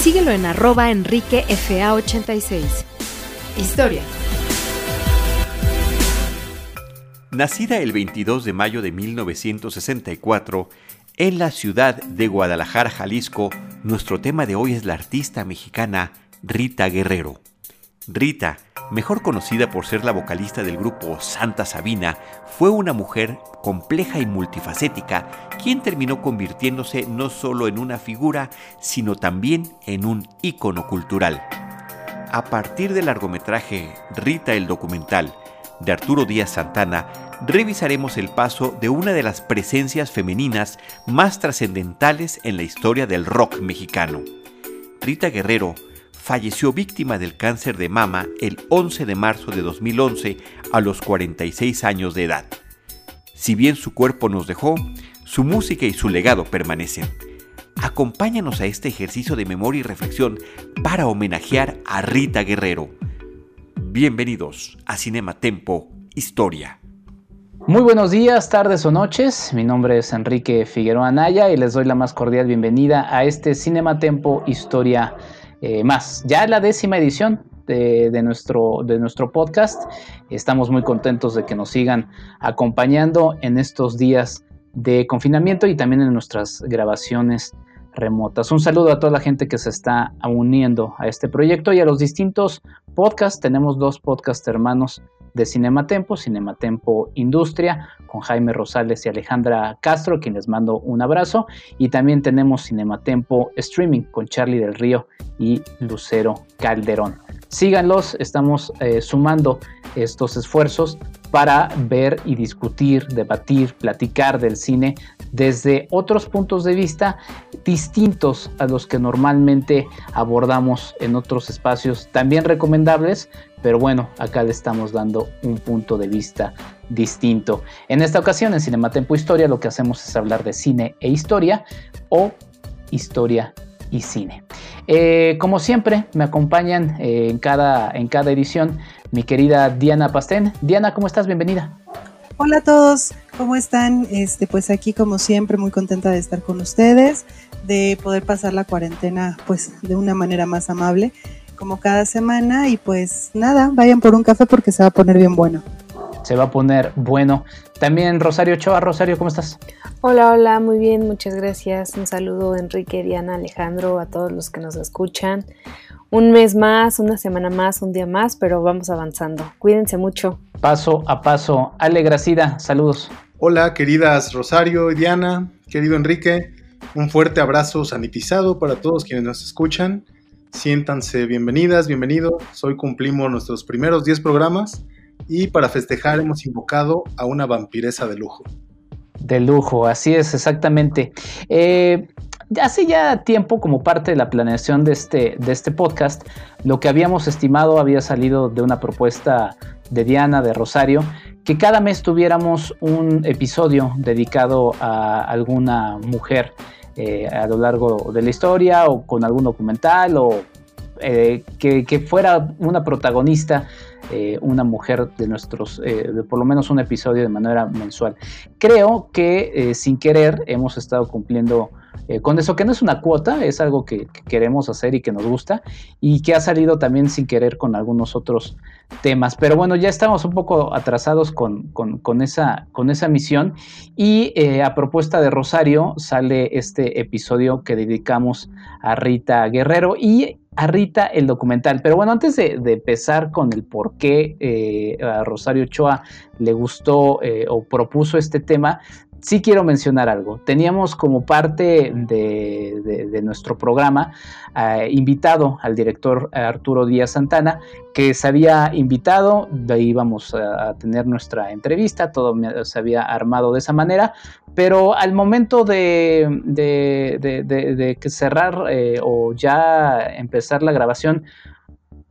Síguelo en arroba enriquefa86. Historia. Nacida el 22 de mayo de 1964 en la ciudad de Guadalajara, Jalisco, nuestro tema de hoy es la artista mexicana Rita Guerrero. Rita, mejor conocida por ser la vocalista del grupo Santa Sabina, fue una mujer compleja y multifacética, quien terminó convirtiéndose no solo en una figura, sino también en un ícono cultural. A partir del largometraje Rita el documental de Arturo Díaz Santana, revisaremos el paso de una de las presencias femeninas más trascendentales en la historia del rock mexicano. Rita Guerrero falleció víctima del cáncer de mama el 11 de marzo de 2011 a los 46 años de edad. Si bien su cuerpo nos dejó, su música y su legado permanecen. Acompáñanos a este ejercicio de memoria y reflexión para homenajear a Rita Guerrero. Bienvenidos a Cinema Tempo Historia. Muy buenos días, tardes o noches. Mi nombre es Enrique Figueroa Anaya y les doy la más cordial bienvenida a este Cinema Tempo Historia eh, más. Ya la décima edición de, nuestro, de nuestro podcast. Estamos muy contentos de que nos sigan acompañando en estos días de confinamiento y también en nuestras grabaciones remotas. Un saludo a toda la gente que se está uniendo a este proyecto y a los distintos podcasts. Tenemos dos podcasts hermanos de Cinematempo, Cinematempo Industria, con Jaime Rosales y Alejandra Castro, quien les mando un abrazo. Y también tenemos Cinematempo Streaming con Charlie del Río y Lucero Calderón. Síganlos, estamos eh, sumando estos esfuerzos para ver y discutir, debatir, platicar del cine desde otros puntos de vista distintos a los que normalmente abordamos en otros espacios también recomendables, pero bueno, acá le estamos dando un punto de vista distinto. En esta ocasión, en Cinematempo Historia, lo que hacemos es hablar de cine e historia o historia y cine. Eh, como siempre, me acompañan eh, en, cada, en cada edición mi querida Diana Pastén. Diana, ¿cómo estás? Bienvenida. Hola a todos, ¿cómo están? Este, pues aquí como siempre muy contenta de estar con ustedes, de poder pasar la cuarentena pues de una manera más amable como cada semana y pues nada, vayan por un café porque se va a poner bien bueno. Se va a poner bueno. También Rosario Choa, Rosario, ¿cómo estás? Hola, hola, muy bien, muchas gracias. Un saludo Enrique, Diana, Alejandro, a todos los que nos escuchan. Un mes más, una semana más, un día más, pero vamos avanzando. Cuídense mucho. Paso a paso. Ale Gracida, saludos. Hola, queridas Rosario y Diana, querido Enrique. Un fuerte abrazo sanitizado para todos quienes nos escuchan Siéntanse bienvenidas, bienvenidos. Hoy cumplimos nuestros primeros 10 programas y para festejar hemos invocado a una vampiresa de lujo. De lujo, así es, exactamente. Eh, hace ya tiempo, como parte de la planeación de este, de este podcast, lo que habíamos estimado había salido de una propuesta de Diana, de Rosario, que cada mes tuviéramos un episodio dedicado a alguna mujer eh, a lo largo de la historia o con algún documental o eh, que, fuera una protagonista, eh, una mujer de nuestros, de por lo menos un episodio de manera mensual. Creo que sin querer hemos estado cumpliendo eh, con eso, que no es una cuota, es algo que, queremos hacer y que nos gusta y que ha salido también sin querer con algunos otros temas. Pero bueno, ya estamos un poco atrasados con, esa, con esa misión y eh, a propuesta de Rosario sale este episodio que dedicamos a Rita Guerrero y a Rita el documental. Pero bueno, antes de, empezar con el por qué eh, a Rosario Ochoa le gustó o propuso este tema, sí quiero mencionar algo. Teníamos como parte de, nuestro programa eh, invitado al director Arturo Díaz Santana, que se había invitado, de ahí íbamos a, tener nuestra entrevista, todo se había armado de esa manera, pero al momento de, cerrar eh, o ya empezar la grabación,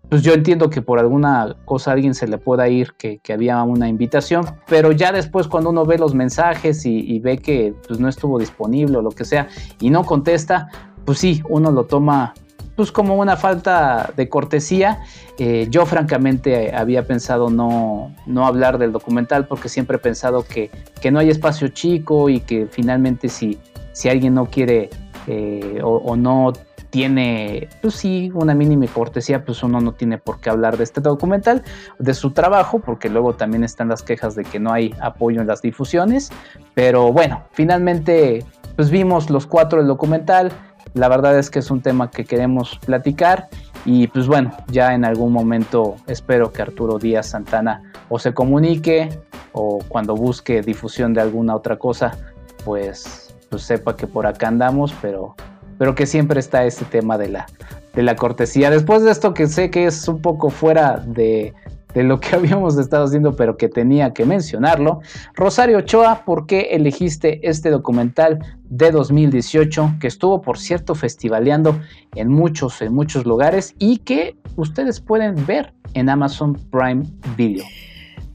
pues yo entiendo que por alguna cosa a alguien se le pueda ir que, había una invitación, pero ya después cuando uno ve los mensajes y, ve que pues, no estuvo disponible o lo que sea y no contesta, pues sí, uno lo toma pues como una falta de cortesía. Eh, yo francamente había pensado no, no, hablar del documental porque siempre he pensado que, que, no hay espacio chico y que finalmente si, si alguien no quiere eh, o, o no tiene, pues sí, una mínima cortesía, pues uno no tiene por qué hablar de este documental, de su trabajo, porque luego también están las quejas de que no hay apoyo en las difusiones. Pero bueno, finalmente, pues vimos los cuatro del documental. La verdad es que es un tema que queremos platicar y pues bueno, ya en algún momento espero que Arturo Díaz Santana o se comunique o cuando busque difusión de alguna otra cosa, pues, pues sepa que por acá andamos, pero pero que siempre está este tema de la, de la cortesía. Después de esto que sé que es un poco fuera de, lo que habíamos estado haciendo, pero que tenía que mencionarlo. Rosario Ochoa, ¿por qué elegiste este documental de 2018 que estuvo, por cierto, festivaleando en muchos, en muchos lugares y que ustedes pueden ver en Amazon Prime Video?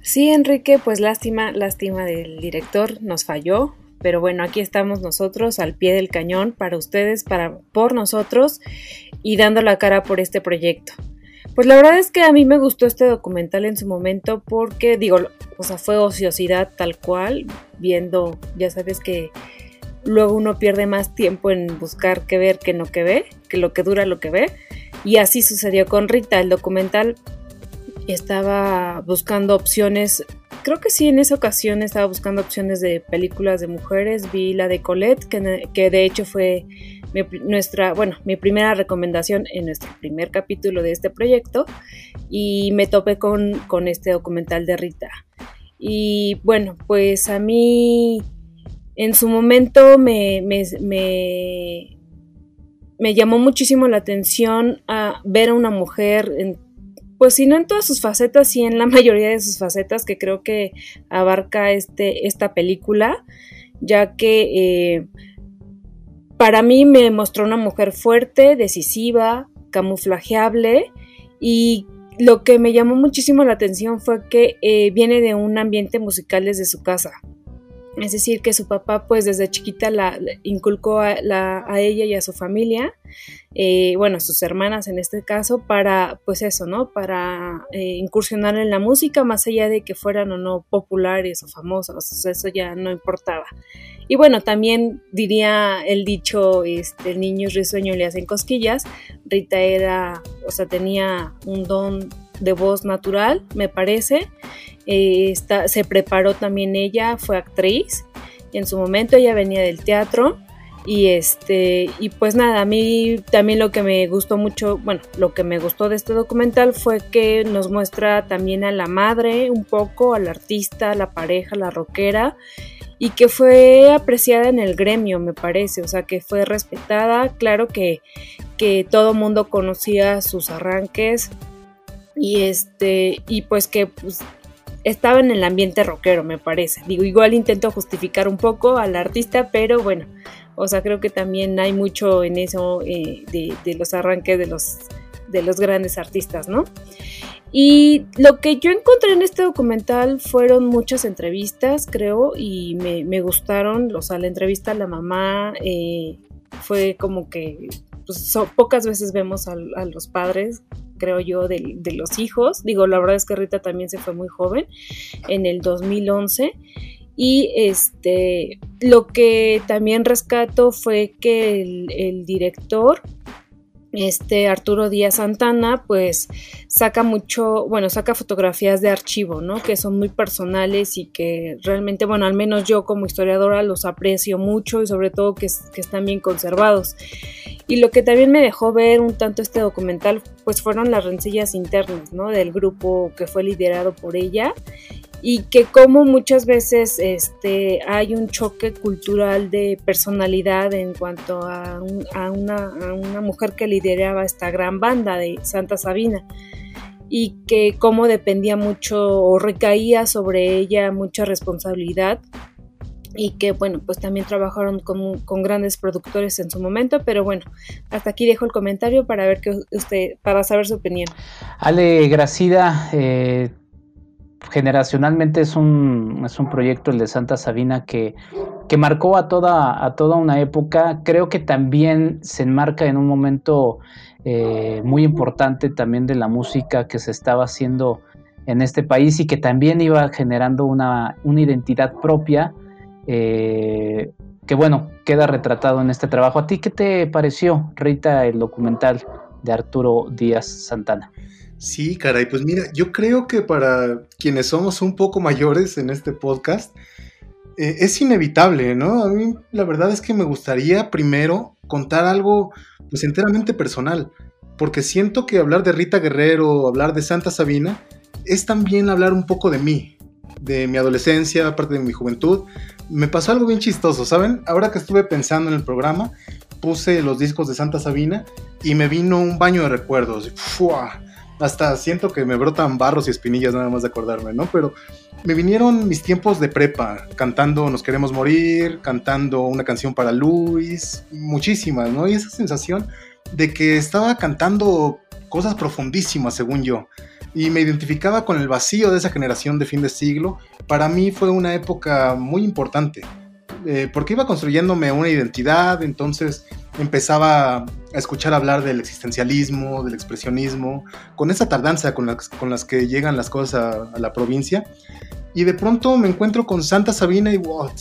Sí, Enrique, pues lástima, lástima del director, nos falló, pero bueno, aquí estamos nosotros al pie del cañón para ustedes, para por nosotros y dando la cara por este proyecto. Pues la verdad es que a mí me gustó este documental en su momento porque digo, o sea, fue ociosidad tal cual, viendo, ya sabes que luego uno pierde más tiempo en buscar qué ver que no que ve, que lo que dura lo que ve. Y así sucedió con Rita. El documental estaba buscando opciones creo que sí, en esa ocasión estaba buscando opciones de películas de mujeres, vi la de Colette, que, de hecho fue mi, nuestra, bueno, mi primera recomendación en nuestro primer capítulo de este proyecto y me topé con, este documental de Rita. Y bueno, pues a mí en su momento me, me, llamó muchísimo la atención ver a una mujer en pues si no en todas sus facetas, sí en la mayoría de sus facetas que creo que abarca este, esta película, ya que eh, para mí me mostró una mujer fuerte, decisiva, camuflajeable y lo que me llamó muchísimo la atención fue que eh, viene de un ambiente musical desde su casa. Es decir, que su papá pues desde chiquita la, inculcó a, ella y a su familia, eh, bueno, a sus hermanas en este caso, para pues eso, ¿no? Para eh, incursionar en la música, más allá de que fueran o no populares o famosas, eso ya no importaba. Y bueno, también diría el dicho, este, el niño es risueño le hacen cosquillas, Rita era, o sea, tenía un don de voz natural, me parece, eh, se preparó también ella, fue actriz. En su momento ella venía del teatro. Y este, y pues nada, a mí también lo que me gustó mucho, bueno, lo que me gustó de este documental fue que nos muestra también a la madre un poco, al artista, a la pareja, a la rockera, y que fue apreciada en el gremio, me parece, o sea, que fue respetada, claro que, que todo mundo conocía sus arranques, y este, y pues que pues, estaba en el ambiente rockero, me parece. Digo, igual intento justificar un poco al artista, pero bueno, o sea, creo que también hay mucho en eso eh, de, los arranques de los, de los grandes artistas, ¿no? Y lo que yo encontré en este documental fueron muchas entrevistas, creo, y me, gustaron. O sea, la entrevista a la mamá eh, fue como que pues, pocas veces vemos a, los padres creo yo, de, los hijos. Digo, la verdad es que Rita también se fue muy joven, en el 2011. Y este, lo que también rescato fue que el director este Arturo Díaz Santana pues saca mucho, bueno, saca fotografías de archivo, ¿no? Que son muy personales y que realmente, bueno, al menos yo como historiadora los aprecio mucho y sobre todo que, que están bien conservados. Y lo que también me dejó ver un tanto este documental pues fueron las rencillas internas, ¿no? Del grupo que fue liderado por ella y que como muchas veces este, hay un choque cultural de personalidad en cuanto a, a, una, a una mujer que lideraba esta gran banda de Santa Sabina y que cómo dependía mucho o recaía sobre ella mucha responsabilidad y que bueno, pues también trabajaron con, con, grandes productores en su momento, pero bueno, hasta aquí dejo el comentario para ver que usted, para saber su opinión. Ale Gracida, eh, generacionalmente es un, es un proyecto el de Santa Sabina que, que marcó a toda, a toda una época, creo que también se enmarca en un momento eh, muy importante también de la música que se estaba haciendo en este país y que también iba generando una, una identidad propia eh, que bueno, queda retratado en este trabajo. ¿A ti qué te pareció, Rita, el documental de Arturo Díaz Santana? Sí, caray, pues mira, yo creo que para quienes somos un poco mayores en este podcast, eh, es inevitable, ¿no? A mí la verdad es que me gustaría primero contar algo pues enteramente personal, porque siento que hablar de Rita Guerrero, hablar de Santa Sabina, es también hablar un poco de mí, de mi adolescencia, parte de mi juventud. Me pasó algo bien chistoso, ¿saben? Ahora que estuve pensando en el programa, puse los discos de Santa Sabina y me vino un baño de recuerdos. Hasta siento que me brotan barros y espinillas nada más de acordarme, ¿no? Pero me vinieron mis tiempos de prepa, cantando Nos queremos morir, cantando una canción para Luis, muchísimas, ¿no? Y esa sensación de que estaba cantando cosas profundísimas, según yo y me identificaba con el vacío de esa generación de fin de siglo, para mí fue una época muy importante, eh, porque iba construyéndome una identidad, entonces empezaba a escuchar hablar del existencialismo, del expresionismo, con esa tardanza con con las que llegan las cosas a, a, la provincia, y de pronto me encuentro con Santa Sabina y what,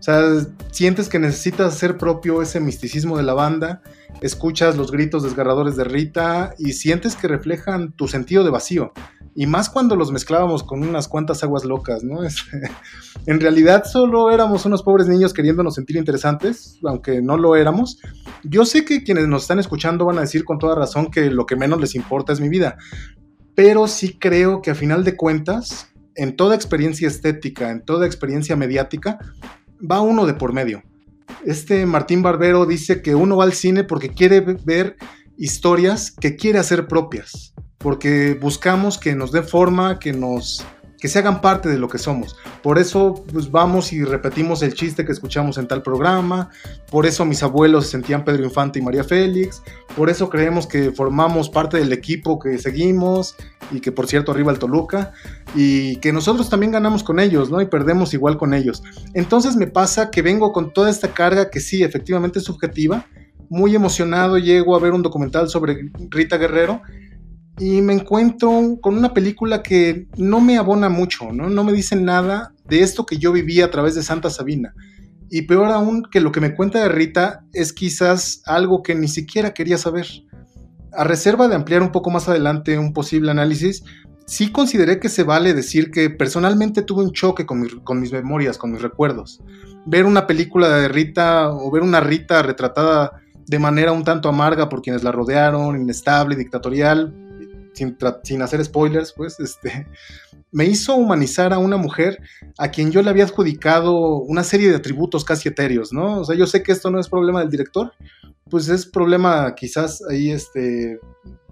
o sea, sientes que necesitas hacer propio ese misticismo de la banda, escuchas los gritos desgarradores de Rita y sientes que reflejan tu sentido de vacío. Y más cuando los mezclábamos con unas cuantas aguas locas, ¿no? en realidad solo éramos unos pobres niños queriéndonos sentir interesantes, aunque no lo éramos. Yo sé que quienes nos están escuchando van a decir con toda razón que lo que menos les importa es mi vida, pero sí creo que a final de cuentas, en toda experiencia estética, en toda experiencia mediática, va uno de por medio este Martín Barbero dice que uno va al cine porque quiere ver historias que quiere hacer propias, porque buscamos que nos dé forma, que nos que se hagan parte de lo que somos. Por eso pues, vamos y repetimos el chiste que escuchamos en tal programa, por eso mis abuelos se sentían Pedro Infante y María Félix, por eso creemos que formamos parte del equipo que seguimos y que por cierto arriba el Toluca y que nosotros también ganamos con ellos, ¿no? Y perdemos igual con ellos. Entonces me pasa que vengo con toda esta carga que sí, efectivamente es subjetiva, muy emocionado llego a ver un documental sobre Rita Guerrero y me encuentro con una película que no me abona mucho, ¿no? No me dice nada de esto que yo viví a través de Santa Sabina. Y peor aún que lo que me cuenta de Rita es quizás algo que ni siquiera quería saber. A reserva de ampliar un poco más adelante un posible análisis, sí consideré que se vale decir que personalmente tuve un choque con, con mis memorias, con mis recuerdos. Ver una película de Rita o ver una Rita retratada de manera un tanto amarga por quienes la rodearon, inestable, dictatorial, sin, hacer spoilers, pues, este, me hizo humanizar a una mujer a quien yo le había adjudicado una serie de atributos casi etéreos, ¿no? O sea, yo sé que esto no es problema del director, pues es problema quizás ahí, este,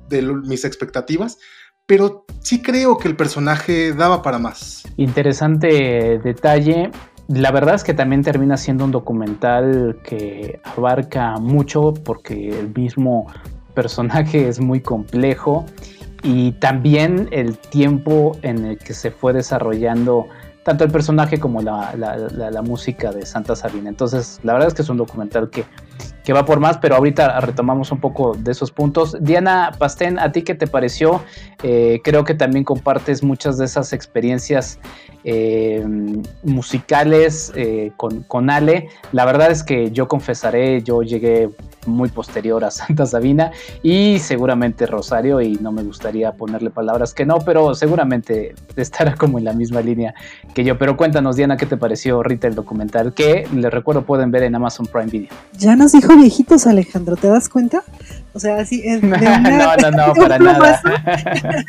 de mis expectativas, pero sí creo que el personaje daba para más. Interesante detalle. La verdad es que también termina siendo un documental que abarca mucho porque el mismo personaje es muy complejo y también el tiempo en el que se fue desarrollando tanto el personaje como la, la, música de Santa Sabina. Entonces, la verdad es que es un documental que, que, va por más, pero ahorita retomamos un poco de esos puntos. Diana Pastén, ¿a ti qué te pareció? Eh, creo que también compartes muchas de esas experiencias eh, musicales eh, con, con Ale. La verdad es que yo confesaré, yo llegué muy posterior a Santa Sabina y seguramente Rosario, y no me gustaría ponerle palabras que no, pero seguramente estará como en la misma línea que yo. Pero cuéntanos, Diana, ¿qué te pareció Rita el documental? Que les recuerdo pueden ver en Amazon Prime Video. Ya nos dijo viejitos, Alejandro, ¿te das cuenta? O sea, así es. no, no, no, para nada.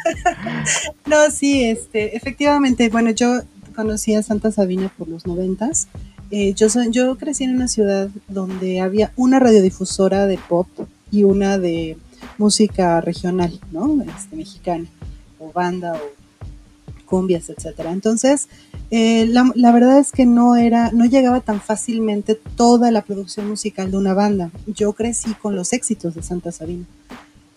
no, sí, este, efectivamente, bueno, yo conocí a Santa Sabina por los noventas. Eh, yo, soy, yo crecí en una ciudad donde había una radiodifusora de pop y una de música regional, ¿no? Este, mexicana, o banda, o cumbias, etcétera. Entonces, eh, la, la, verdad es que no era, no llegaba tan fácilmente toda la producción musical de una banda. Yo crecí con los éxitos de Santa Sabina.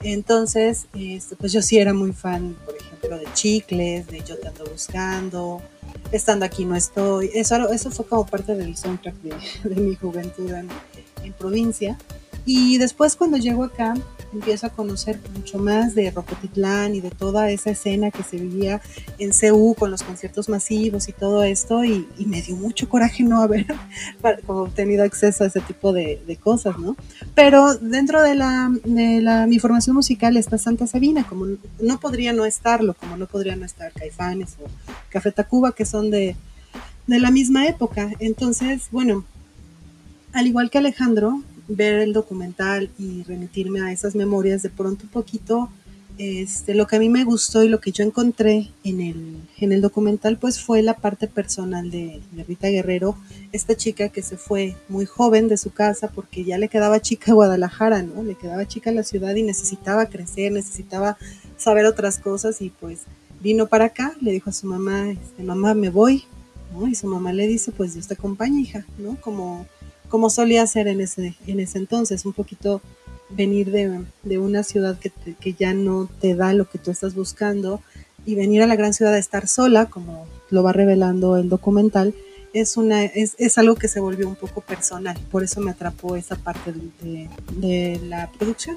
Entonces, este, pues yo sí era muy fan, por ejemplo, de Chicles, de Yo te ando buscando, Estando aquí no estoy. Eso, eso fue como parte del soundtrack de, de mi juventud en, en provincia. Y después cuando llego acá, empiezo a conocer mucho más de Rocotitlán y de toda esa escena que se vivía en CU con los conciertos masivos y todo esto, y, me dio mucho coraje no haber como tenido acceso a ese tipo de, de, cosas, ¿no? Pero dentro de, la, de la, mi formación musical está Santa Sabina, como no podría no estarlo, como no podría no estar Caifanes o Café Tacuba, que son de, de la misma época. Entonces, bueno, al igual que Alejandro, ver el documental y remitirme a esas memorias, de pronto un poquito, este, lo que a mí me gustó y lo que yo encontré en el, en el documental, pues fue la parte personal de, de, Rita Guerrero, esta chica que se fue muy joven de su casa porque ya le quedaba chica a Guadalajara, ¿no? Le quedaba chica a la ciudad y necesitaba crecer, necesitaba saber otras cosas y pues vino para acá, le dijo a su mamá, este, mamá, me voy, ¿no? Y su mamá le dice, pues Dios te acompaña, hija, ¿no? Como como solía ser en ese, en ese entonces, un poquito venir de, de una ciudad que, te, que, ya no te da lo que tú estás buscando y venir a la gran ciudad a estar sola, como lo va revelando el documental, es, una, es, es algo que se volvió un poco personal, por eso me atrapó esa parte de, de la producción.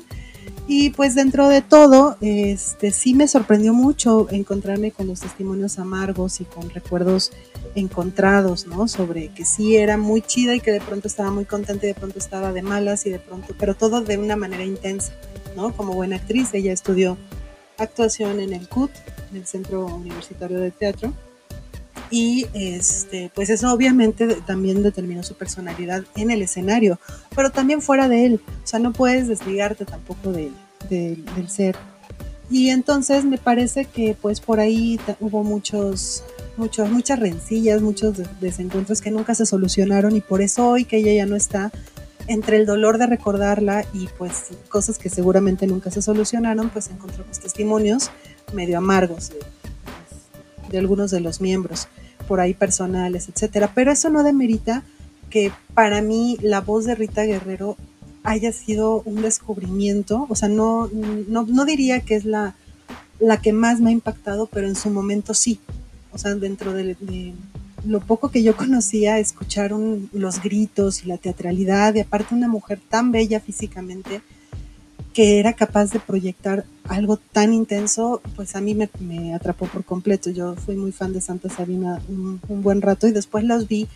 Y pues dentro de todo, este, sí me sorprendió mucho encontrarme con los testimonios amargos y con recuerdos encontrados, ¿no? Sobre que sí era muy chida y que de pronto estaba muy contenta y de pronto estaba de malas y de pronto, pero todo de una manera intensa, ¿no? Como buena actriz, ella estudió actuación en el CUT, en el Centro Universitario de Teatro, y este, pues eso obviamente también determinó su personalidad en el escenario, pero también fuera de él, o sea, no puedes desligarte tampoco de, de, del ser. Y entonces me parece que pues por ahí hubo muchos, muchos, muchas rencillas, muchos desencuentros que nunca se solucionaron y por eso hoy que ella ya no está, entre el dolor de recordarla y pues cosas que seguramente nunca se solucionaron, pues encontramos testimonios medio amargos de, de algunos de los miembros, por ahí personales, etcétera. Pero eso no demerita que para mí la voz de Rita Guerrero haya sido un descubrimiento, o sea, no, no, no diría que es la, la, que más me ha impactado, pero en su momento sí. O sea, dentro de, de lo poco que yo conocía, escucharon los gritos y la teatralidad, y aparte una mujer tan bella físicamente, que era capaz de proyectar algo tan intenso, pues a mí me, atrapó por completo. Yo fui muy fan de Santa Sabina un, un buen rato y después los vi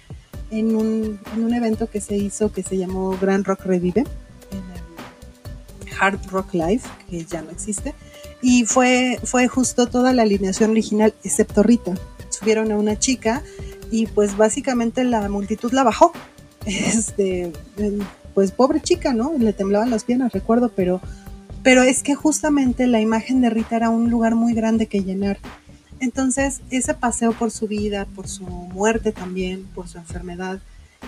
en un, en un, evento que se hizo que se llamó Grand Rock Revive, en el Hard Rock Live, que ya no existe, y fue, fue justo toda la alineación original, excepto Rita. Subieron a una chica y pues básicamente la multitud la bajó. Este, pues pobre chica, ¿no? Le temblaban las piernas, recuerdo, pero, pero es que justamente la imagen de Rita era un lugar muy grande que llenar. Entonces, ese paseo por su vida, por su muerte también, por su enfermedad,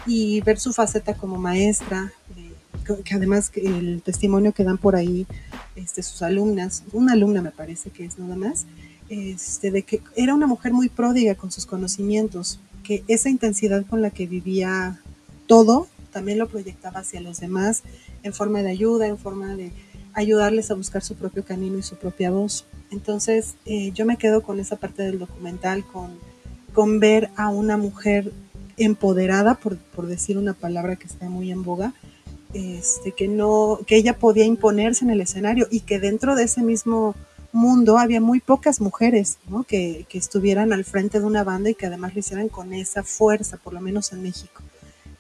y ver su faceta como maestra, eh, que además el testimonio que dan por ahí este, sus alumnas, una alumna me parece que es nada más, este, de que era una mujer muy pródiga con sus conocimientos, que esa intensidad con la que vivía todo también lo proyectaba hacia los demás en forma de ayuda, en forma de ayudarles a buscar su propio camino y su propia voz. Entonces eh, yo me quedo con esa parte del documental, con, con ver a una mujer empoderada, por, por, decir una palabra que está muy en boga, este, que, no, que ella podía imponerse en el escenario y que dentro de ese mismo mundo había muy pocas mujeres ¿no? que, que estuvieran al frente de una banda y que además lo hicieran con esa fuerza, por lo menos en México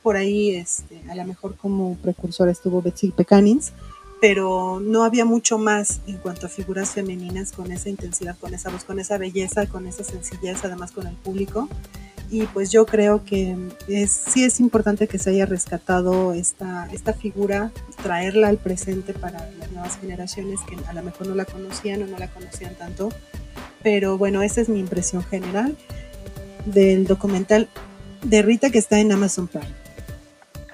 por ahí, este, a lo mejor como precursora estuvo Betsy Pecanins, pero no había mucho más en cuanto a figuras femeninas con esa intensidad, con esa voz, con esa belleza, con esa sencillez, además con el público. Y pues yo creo que es, sí es importante que se haya rescatado esta, esta figura, traerla al presente para las nuevas generaciones que a lo mejor no la conocían o no la conocían tanto. Pero bueno, esa es mi impresión general. del documental de Rita que está en Amazon Prime.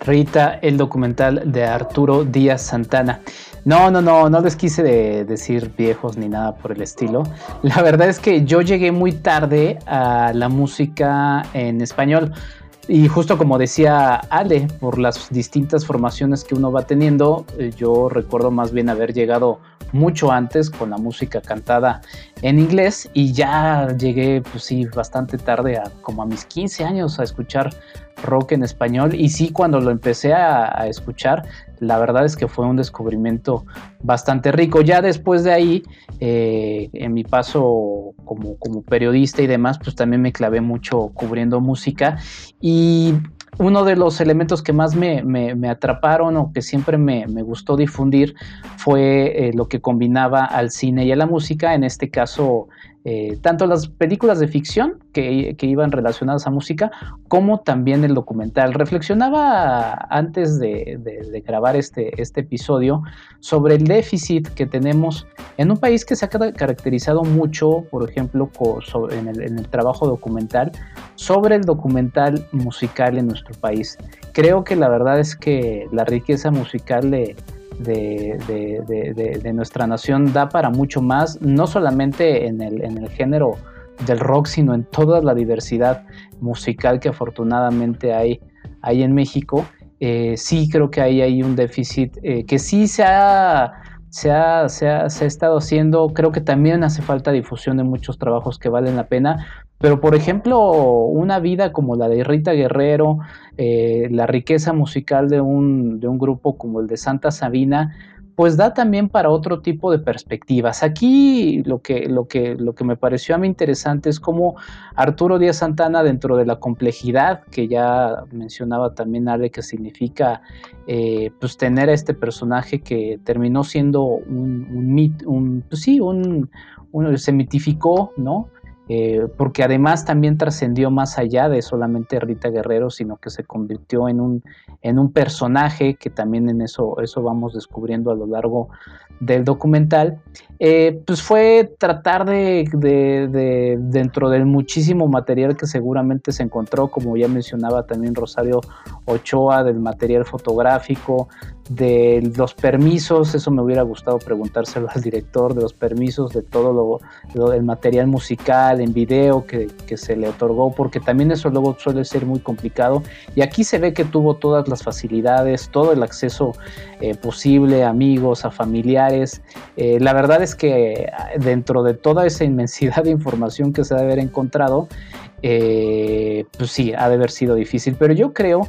Rita, el documental de Arturo Díaz Santana. No, no, no, no les quise decir viejos ni nada por el estilo. La verdad es que yo llegué muy tarde a la música en español. Y justo como decía Ale, por las distintas formaciones que uno va teniendo, eh, yo recuerdo más bien haber llegado mucho antes con la música cantada en inglés y ya llegué, pues sí, bastante tarde, como a mis 15 años, a escuchar rock en español. Y sí, cuando lo empecé a, escuchar, la verdad es que fue un descubrimiento bastante rico. Ya después de ahí, eh, en mi paso como, como periodista y demás, pues también me clavé mucho cubriendo música. Y uno de los elementos que más me, atraparon o que siempre me, gustó difundir fue eh, lo que combinaba al cine y a la música, en este caso eh, tanto las películas de ficción que, iban relacionadas a música, como también el documental. Reflexionaba antes de, grabar este, este, episodio sobre el déficit que tenemos en un país que se ha caracterizado mucho, por ejemplo, en, el, en el trabajo documental, sobre el documental musical en nuestro país. Creo que la verdad es que la riqueza musical de de, nuestra nación da para mucho más, no solamente en el, en el género del rock, sino en toda la diversidad musical que afortunadamente hay, hay en México. Eh, sí creo que ahí hay un déficit eh, que sí se ha, se, ha, se, ha, se ha estado haciendo, creo que también hace falta difusión de muchos trabajos que valen la pena, pero, por ejemplo, una vida como la de Rita Guerrero, eh, la riqueza musical de un, de un grupo como el de Santa Sabina, pues da también para otro tipo de perspectivas. Aquí lo que, lo que, lo que me pareció a mí interesante es cómo Arturo Díaz Santana, dentro de la complejidad que ya mencionaba también Ale, que significa eh, pues tener a este personaje que terminó siendo un, un, un pues sí, un, se mitificó, ¿no? Eh, porque además también trascendió más allá de solamente Rita Guerrero, sino que se convirtió en un, en un personaje que también en eso, eso vamos descubriendo a lo largo del documental, eh, pues fue tratar de, de, dentro del muchísimo material que seguramente se encontró, como ya mencionaba también Rosario Ochoa, del material fotográfico, de los permisos, eso me hubiera gustado preguntárselo al director, de los permisos de todo lo, el material musical en video que, se le otorgó, porque también eso luego suele ser muy complicado. Y aquí se ve que tuvo todas las facilidades, todo el acceso eh, posible amigos, a familiares. Eh, la verdad es que dentro de toda esa inmensidad de información que se debe haber encontrado, eh, pues sí, ha de haber sido difícil, pero yo creo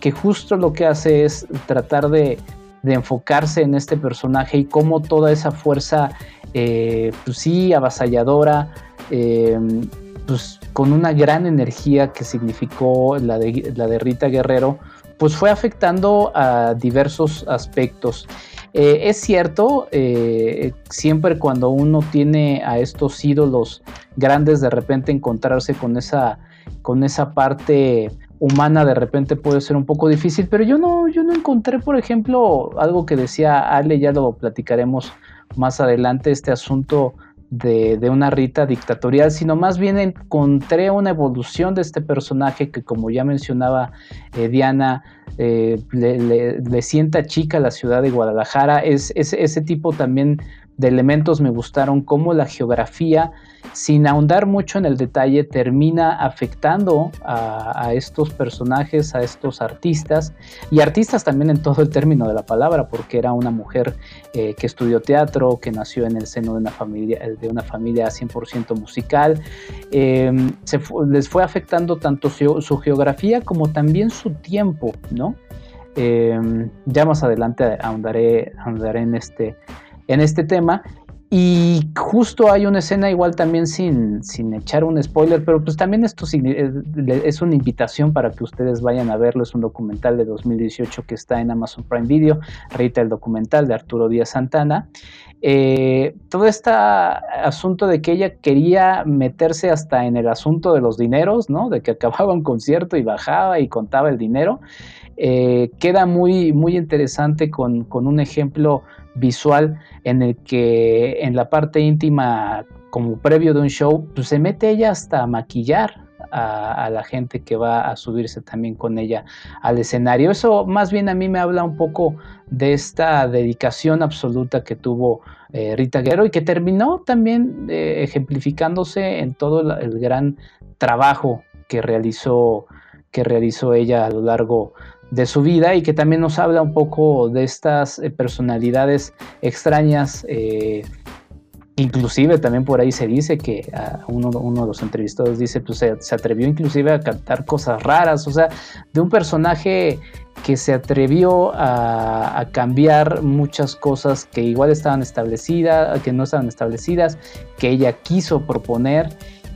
que justo lo que hace es tratar de, enfocarse en este personaje y cómo toda esa fuerza, eh, pues sí, avasalladora, em, pues con una gran energía que significó la de, la de Rita Guerrero, pues fue afectando a diversos aspectos. Eh, es cierto, eh, siempre cuando uno tiene a estos ídolos grandes, de repente encontrarse con esa, con esa parte humana de repente puede ser un poco difícil, pero yo no, yo no encontré, por ejemplo, algo que decía Ale, ya lo platicaremos más adelante, este asunto de, una Rita dictatorial, sino más bien encontré una evolución de este personaje que, como ya mencionaba eh, Diana, eh, le, sienta chica a la ciudad de Guadalajara. Es, ese tipo también de elementos me gustaron, como la geografía sin ahondar mucho en el detalle, termina afectando a, estos personajes, a estos artistas, y artistas también en todo el término de la palabra, porque era una mujer eh, que estudió teatro, que nació en el seno de una familia, de una familia 100% musical. Em, les fue afectando tanto su, geografía como también su tiempo, ¿no? Em, ya más adelante ahondaré, ahondaré en, este, en este tema. Y justo hay una escena igual también sin, sin echar un spoiler, pero pues también esto eh, es una invitación para que ustedes vayan a verlo. Es un documental de 2018 que está en Amazon Prime Video, reita el documental de Arturo Díaz Santana. Eh, todo este asunto de que ella quería meterse hasta en el asunto de los dineros, ¿no? De que acababa un concierto y bajaba y contaba el dinero. Eh, queda muy, muy interesante con, con un ejemplo visual en el que en la parte íntima, como previo de un show, pues se mete ella hasta a maquillar a, la gente que va a subirse también con ella al escenario. Eso más bien a mí me habla un poco de esta dedicación absoluta que tuvo eh, Rita Guerrero y que terminó también eh, ejemplificándose en todo el, gran trabajo que realizó, que realizó ella a lo largo de su vida y que también nos habla un poco de estas eh, personalidades extrañas Inclusive también por ahí se dice que ah, uno, de los entrevistados dice, pues se, atrevió inclusive a cantar cosas raras, o sea, de un personaje que se atrevió a, cambiar muchas cosas que igual estaban establecidas, que no estaban establecidas, que ella quiso proponer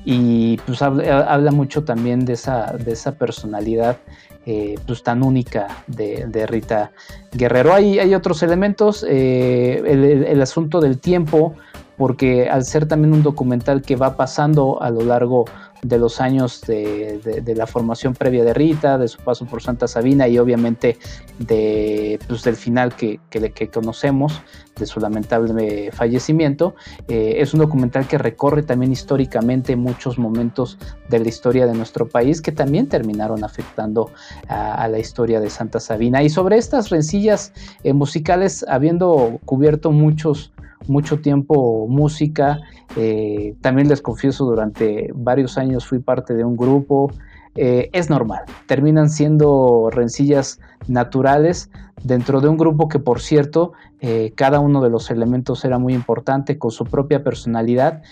y pues habla, mucho también de esa, de esa personalidad eh, pues tan única de, Rita Guerrero. Hay, hay otros elementos, eh, el, asunto del tiempo, porque al ser también un documental que va pasando a lo largo de los años de, la formación previa de Rita, de su paso por Santa Sabina y obviamente de, pues, del final que, que, conocemos, de su lamentable fallecimiento. Eh, es un documental que recorre también históricamente muchos momentos de la historia de nuestro país que también terminaron afectando a, la historia de Santa Sabina. Y sobre estas rencillas eh, musicales, habiendo cubierto muchos mucho tiempo música. Eh, también les confieso, durante varios años fui parte de un grupo. Eh, es normal, terminan siendo rencillas naturales dentro de un grupo que, por cierto, eh, cada uno de los elementos era muy importante con su propia personalidad,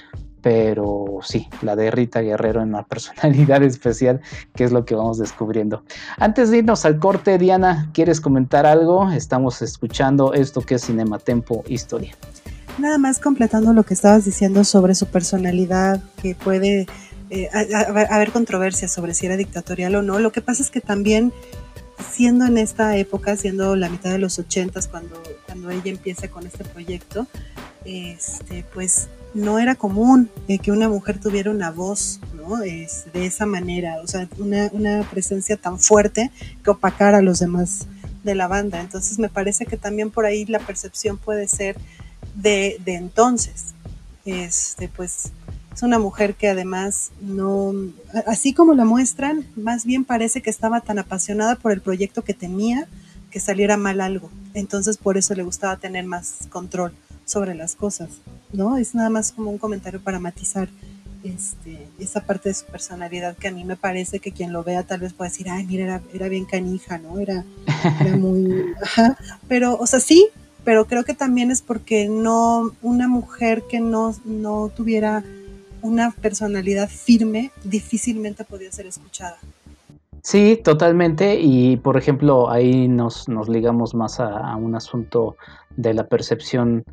pero sí, la de Rita Guerrero en una personalidad especial, que es lo que vamos descubriendo. Antes de irnos al corte, Diana, ¿quieres comentar algo? Estamos escuchando esto que es Cinema Tempo Historia. Nada más completando lo que estabas diciendo sobre su personalidad, que puede eh, haber controversia sobre si era dictatorial o no. Lo que pasa es que también, siendo en esta época, siendo la mitad de los ochentas, cuando, cuando ella empieza con este proyecto, este, pues no era común eh, que una mujer tuviera una voz ¿no? de esa manera, o sea, una, una presencia tan fuerte que opacara a los demás de la banda. Entonces me parece que también por ahí la percepción puede ser de, entonces. Este, pues es una mujer que además no, así como la muestran, más bien parece que estaba tan apasionada por el proyecto que tenía que saliera mal algo. Entonces por eso le gustaba tener más control sobre las cosas, ¿no? Es nada más como un comentario para matizar este, esa parte de su personalidad que a mí me parece que quien lo vea tal vez pueda decir, ay, mira, era, era bien canija, ¿no? Era, era muy... Pero, o sea, sí, pero creo que también es porque no, una mujer que no, no tuviera una personalidad firme difícilmente podía ser escuchada. Sí, totalmente. Y por ejemplo, ahí nos, nos ligamos más a, un asunto de la percepción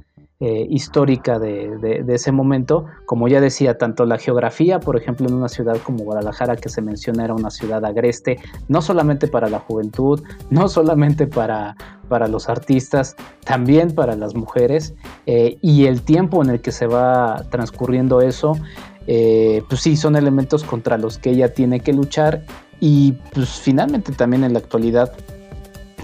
eh, histórica de, ese momento. Como ya decía, tanto la geografía, por ejemplo, en una ciudad como Guadalajara, que se menciona era una ciudad agreste, no solamente para la juventud, no solamente para, para los artistas, también para las mujeres, eh, y el tiempo en el que se va transcurriendo eso, eh, pues sí, son elementos contra los que ella tiene que luchar y pues finalmente también en la actualidad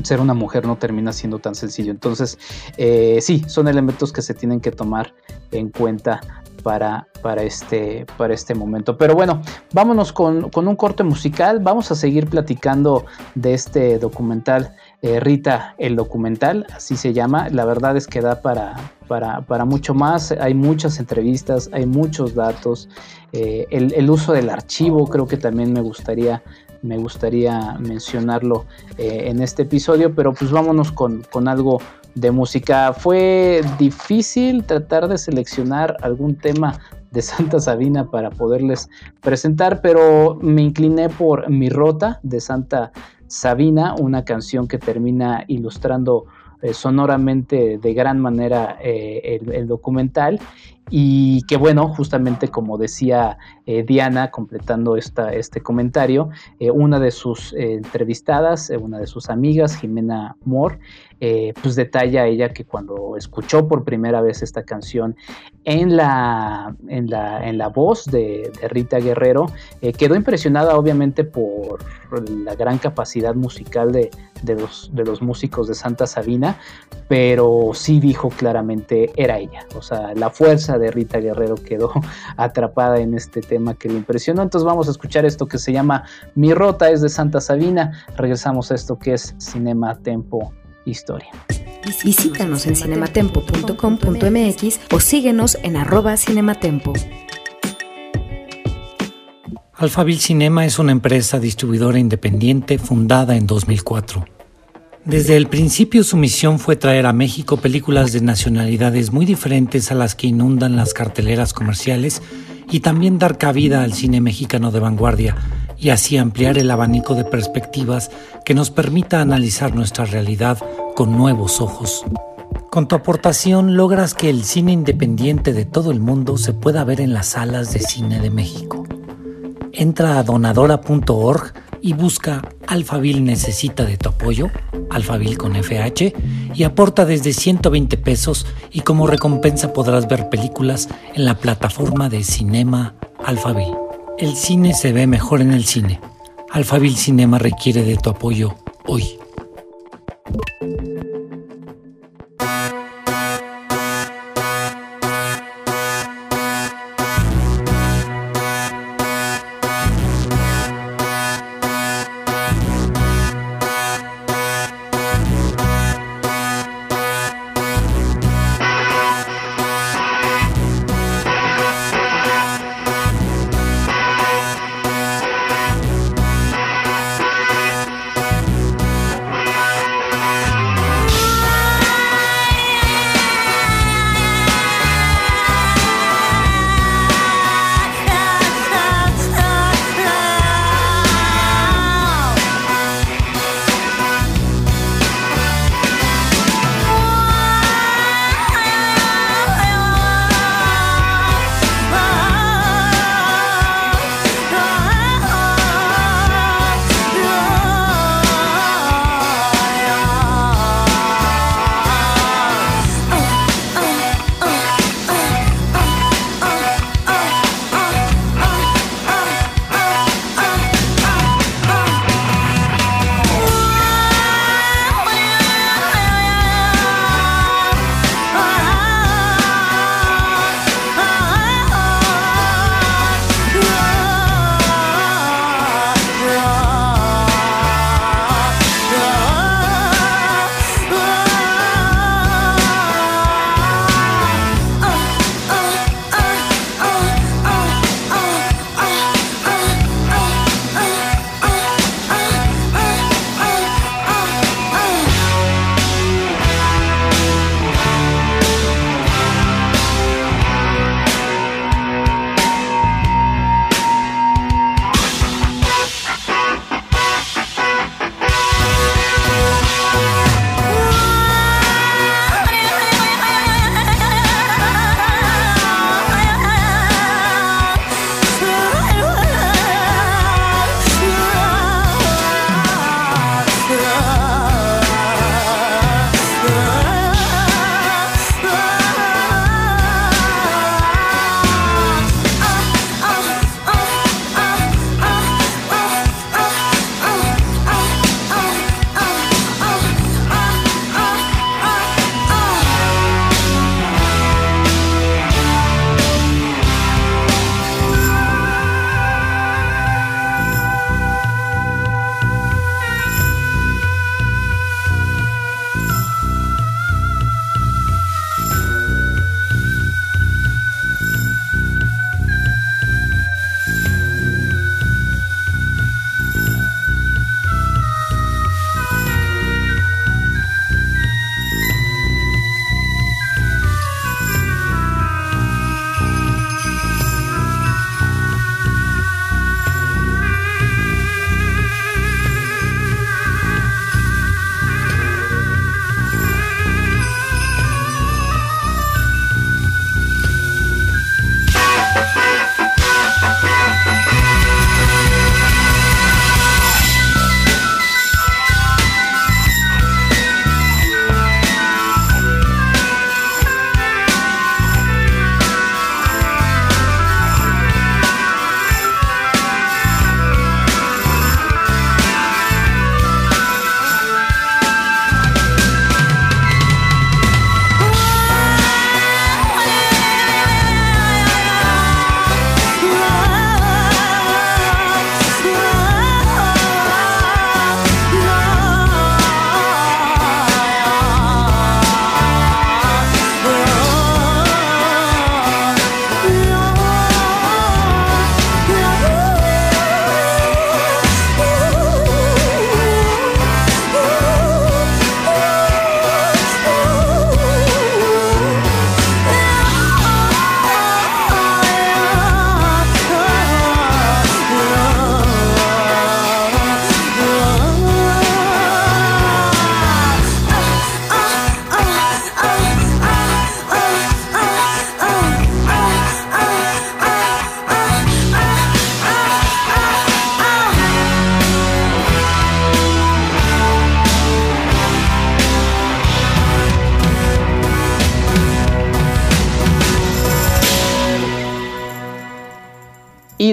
ser una mujer no termina siendo tan sencillo. Entonces, eh, sí, son elementos que se tienen que tomar en cuenta para, para, este, para este momento. Pero bueno, vámonos con, un corte musical. Vamos a seguir platicando de este documental. Eh, Rita, el documental, así se llama. La verdad es que da para, para, mucho más. Hay muchas entrevistas, hay muchos datos. Eh, el, uso del archivo creo que también me gustaría me gustaría mencionarlo eh, en este episodio, pero pues vámonos con, con algo de música. Fue difícil tratar de seleccionar algún tema de Santa Sabina para poderles presentar, pero me incliné por Mi Rota de Santa Sabina, una canción que termina ilustrando eh, sonoramente de gran manera eh, el, documental y que bueno, justamente como decía eh, Diana, completando esta, este comentario, una de sus entrevistadas, una de sus amigas, Jimena Moore, pues detalla ella que cuando escuchó por primera vez esta canción en la, en la, en la voz de, de Rita Guerrero, quedó impresionada obviamente por la gran capacidad musical de, de los, de los músicos de Santa Sabina, pero sí dijo claramente era ella. O sea, la fuerza cabeza de Rita Guerrero quedó atrapada en este tema que le impresionó. Entonces vamos a escuchar esto que se llama Mi Rota es de Santa Sabina. Regresamos a esto que es Cinema Tempo Historia. Visítanos en cinematempo.com.mx o síguenos en arroba cinematempo. Alphaville Cinema es una empresa distribuidora independiente fundada en 2004. Desde el principio su misión fue traer a México películas de nacionalidades muy diferentes a las que inundan las carteleras comerciales y también dar cabida al cine mexicano de vanguardia y así ampliar el abanico de perspectivas que nos permita analizar nuestra realidad con nuevos ojos. Con tu aportación logras que el cine independiente de todo el mundo se pueda ver en las salas de cine de México. Entra a donadora.org y busca Alphaville necesita de tu apoyo, Alphaville con FH, y aporta desde 120 pesos y como recompensa podrás ver películas en la plataforma de Cinema Alphaville. El cine se ve mejor en el cine. Alphaville Cinema requiere de tu apoyo hoy.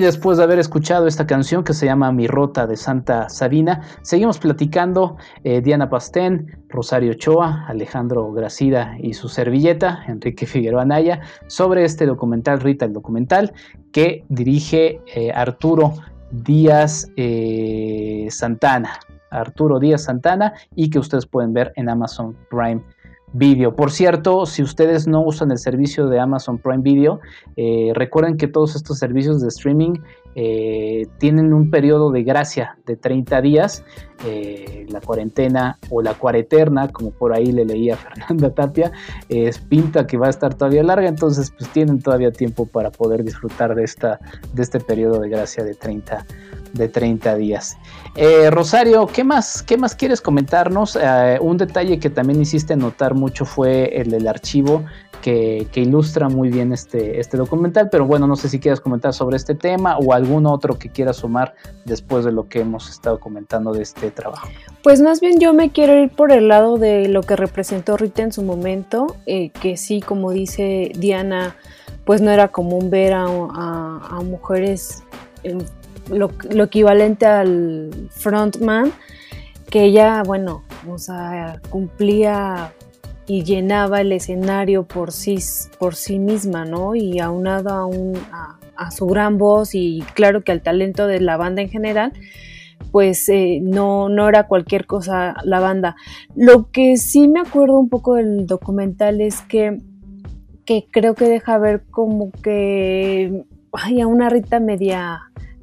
Después de haber escuchado esta canción que se llama Mi Rota de Santa Sabina, seguimos platicando eh, Diana Pastén, Rosario Ochoa, Alejandro Gracida y su servilleta, Enrique Figueroa Naya, sobre este documental, Rita el documental, que dirige eh, Arturo Díaz eh, Santana. Arturo Díaz Santana y que ustedes pueden ver en Amazon Prime Video. Por cierto, si ustedes no usan el servicio de Amazon Prime Video, eh, recuerden que todos estos servicios de streaming eh, tienen un periodo de gracia de 30 días. Eh, la cuarentena o la cuareterna, como por ahí le leía Fernanda Tapia, es pinta que va a estar todavía larga, entonces pues tienen todavía tiempo para poder disfrutar de, esta, de este periodo de gracia de 30 de 30 días. Eh, Rosario, ¿qué más, ¿qué más quieres comentarnos? Eh, un detalle que también hiciste notar mucho fue el del archivo que, ilustra muy bien este, este documental, pero bueno, no sé si quieres comentar sobre este tema o algún otro que quieras sumar después de lo que hemos estado comentando de este trabajo. Pues más bien yo me quiero ir por el lado de lo que representó Rita en su momento, eh, que sí, como dice Diana, pues no era común ver a, a mujeres lo, equivalente al frontman, que ella, bueno, o sea, cumplía y llenaba el escenario por sí, por sí misma, ¿no? Y aunado a, un, a, su gran voz y claro que al talento de la banda en general, pues eh, no, no era cualquier cosa la banda. Lo que sí me acuerdo un poco del documental es que, que creo que deja ver como que hay a una Rita media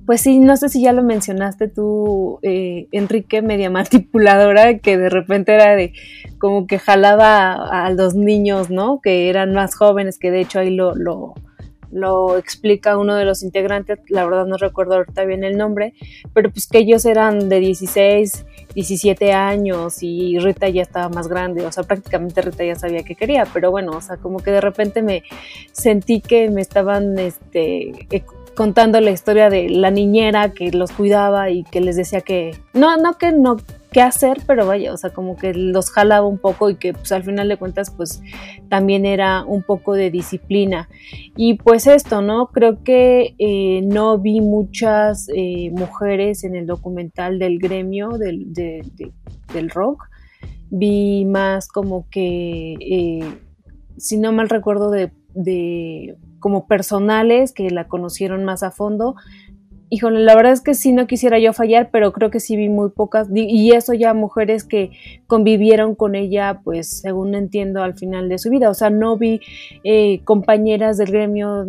pues sí, no sé si ya lo mencionaste tú, eh, Enrique, media manipuladora, que de repente era de como que jalaba a, los niños, ¿no? Que eran más jóvenes, que de hecho ahí lo, lo, lo explica uno de los integrantes, la verdad no recuerdo ahorita bien el nombre, pero pues que ellos eran de 16, 17 años y Rita ya estaba más grande, o sea, prácticamente Rita ya sabía que quería, pero bueno, o sea, como que de repente me sentí que me estaban este, contando la historia de la niñera que los cuidaba y que les decía que no, no que no qué hacer, pero vaya, o sea, como que los jalaba un poco y que pues al final de cuentas pues también era un poco de disciplina. Y pues esto, ¿no? Creo que eh, no vi muchas eh, mujeres en el documental del gremio del, del rock, vi más como que, eh, si no mal recuerdo, de como personales que la conocieron más a fondo. Híjole, la verdad es que sí no quisiera yo fallar, pero creo que sí vi muy pocas, y eso ya mujeres que convivieron con ella, pues según entiendo, al final de su vida. O sea, no vi eh, compañeras del gremio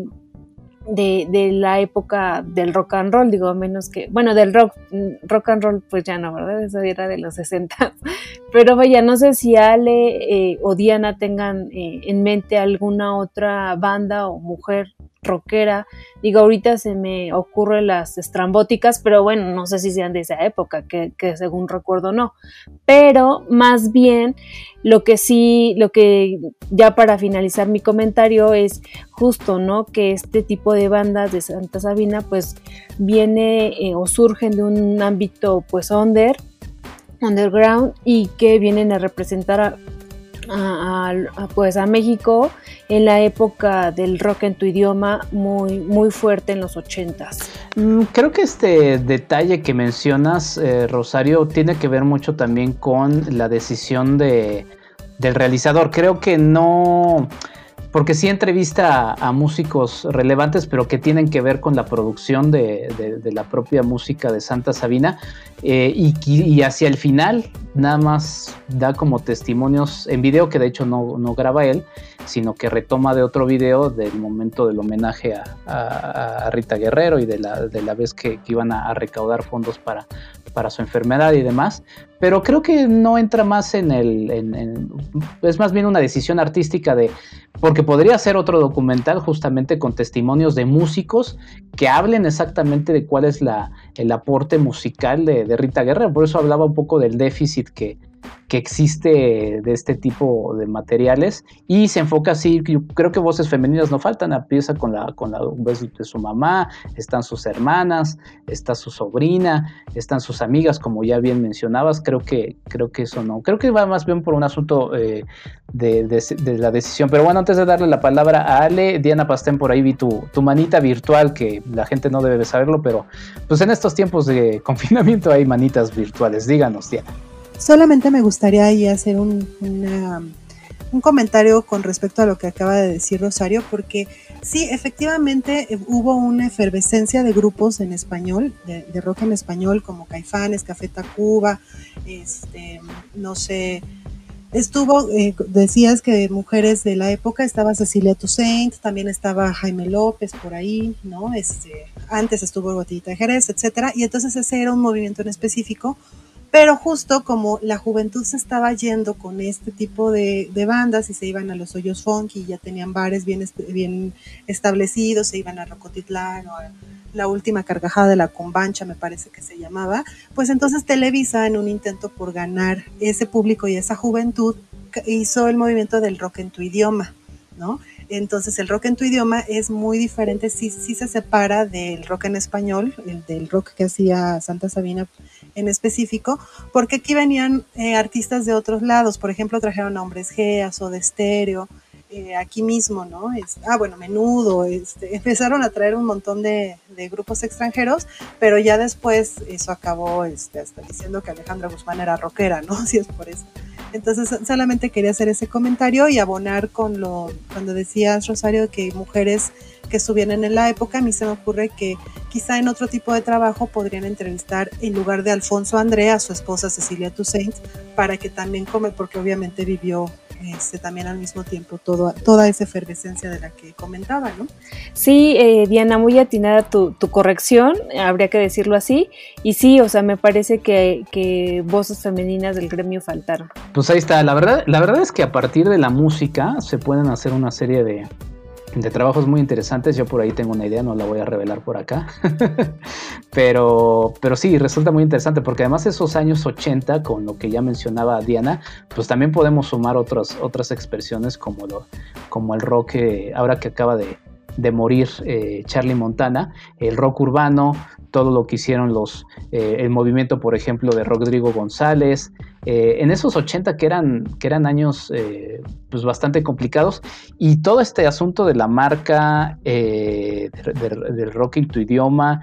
de, de, la época del rock and roll, digo, menos que, bueno, del rock, rock and roll, pues ya no, ¿verdad? Eso era de los 60. Pero vaya, no sé si Ale eh, o Diana tengan eh, en mente alguna otra banda o mujer rockera. Digo, ahorita se me ocurren las estrambóticas, pero bueno, no sé si sean de esa época, que, según recuerdo no. Pero más bien, lo que sí, lo que ya para finalizar mi comentario es justo, ¿no? Que este tipo de bandas de Santa Sabina, pues viene eh, o surgen de un ámbito, pues, under, underground y que vienen a representar a a, pues a México en la época del rock en tu idioma muy, muy fuerte en los ochentas. Mm, creo que este detalle que mencionas, eh, Rosario, tiene que ver mucho también con la decisión de, del realizador. Creo que no porque sí entrevista a, músicos relevantes, pero que tienen que ver con la producción de, la propia música de Santa Sabina. Eh, y, hacia el final, nada más da como testimonios en video, que de hecho no, graba él, sino que retoma de otro video del momento del homenaje a, Rita Guerrero y de la, de la vez que, iban a, recaudar fondos para, para su enfermedad y demás, pero creo que no entra más en el, es más bien una decisión artística de, porque podría ser otro documental justamente con testimonios de músicos que hablen exactamente de cuál es la, el aporte musical de, Rita Guerrero, por eso hablaba un poco del déficit que, que existe de este tipo de materiales y se enfoca así, creo que voces femeninas no faltan, empieza con la, con la voz de su mamá, están sus hermanas, está su sobrina, están sus amigas, como ya bien mencionabas, creo que, creo que eso no, creo que va más bien por un asunto eh, de, la decisión, pero bueno, antes de darle la palabra a Ale, Diana Pastén, por ahí vi tu, tu manita virtual, que la gente no debe de saberlo, pero pues en estos tiempos de confinamiento hay manitas virtuales, díganos, Diana. Solamente me gustaría ahí hacer un, un comentario con respecto a lo que acaba de decir Rosario, porque sí, efectivamente eh, hubo una efervescencia de grupos en español, de, rock en español, como Caifanes, Café Tacuba, este, no sé, estuvo, eh, decías que mujeres de la época, estaba Cecilia Toussaint, también estaba Jaime López por ahí, ¿no? Este, antes estuvo Botita de Jerez, etcétera, y entonces ese era un movimiento en específico pero justo como la juventud se estaba yendo con este tipo de, bandas y se iban a los hoyos funky, ya tenían bares bien, establecidos, se iban a Rocotitlán o a la última carcajada de la Combancha, me parece que se llamaba, pues entonces Televisa, en un intento por ganar ese público y esa juventud, hizo el movimiento del rock en tu idioma, ¿no? Entonces el rock en tu idioma es muy diferente, sí, sí se separa del rock en español, el del rock que hacía Santa Sabina en específico, porque aquí venían eh, artistas de otros lados, por ejemplo, trajeron a Hombres G, a Soda Stereo, eh, aquí mismo, ¿no? Ah, bueno, menudo, este, empezaron a traer un montón de, grupos extranjeros, pero ya después eso acabó este, hasta diciendo que Alejandra Guzmán era rockera, ¿no? Si es por eso. Entonces solamente quería hacer ese comentario y abonar con lo, cuando decías, Rosario, que mujeres que estuvieran en la época, a mí se me ocurre que quizá en otro tipo de trabajo podrían entrevistar en lugar de Alfonso Andrea a su esposa Cecilia Toussaint para que también come, porque obviamente vivió este, también al mismo tiempo todo, toda esa efervescencia de la que comentaba, ¿no? Sí, eh, Diana, muy atinada tu, corrección, habría que decirlo así, y sí, o sea, me parece que, que, voces femeninas del gremio faltaron. Pues ahí está, la verdad, la verdad es que a partir de la música se pueden hacer una serie de, de trabajos muy interesantes. Yo por ahí tengo una idea, no la voy a revelar por acá. pero, pero sí, resulta muy interesante porque además esos años 80, con lo que ya mencionaba Diana, pues también podemos sumar otras, otras expresiones como, lo, como el rock, ahora que acaba de, de morir eh, Charlie Montana, el rock urbano, todo lo que hicieron los, eh, el movimiento, por ejemplo, de Rodrigo González, eh, en esos 80 que eran, que eran años pues bastante complicados, y todo este asunto de la marca, del rock en tu idioma,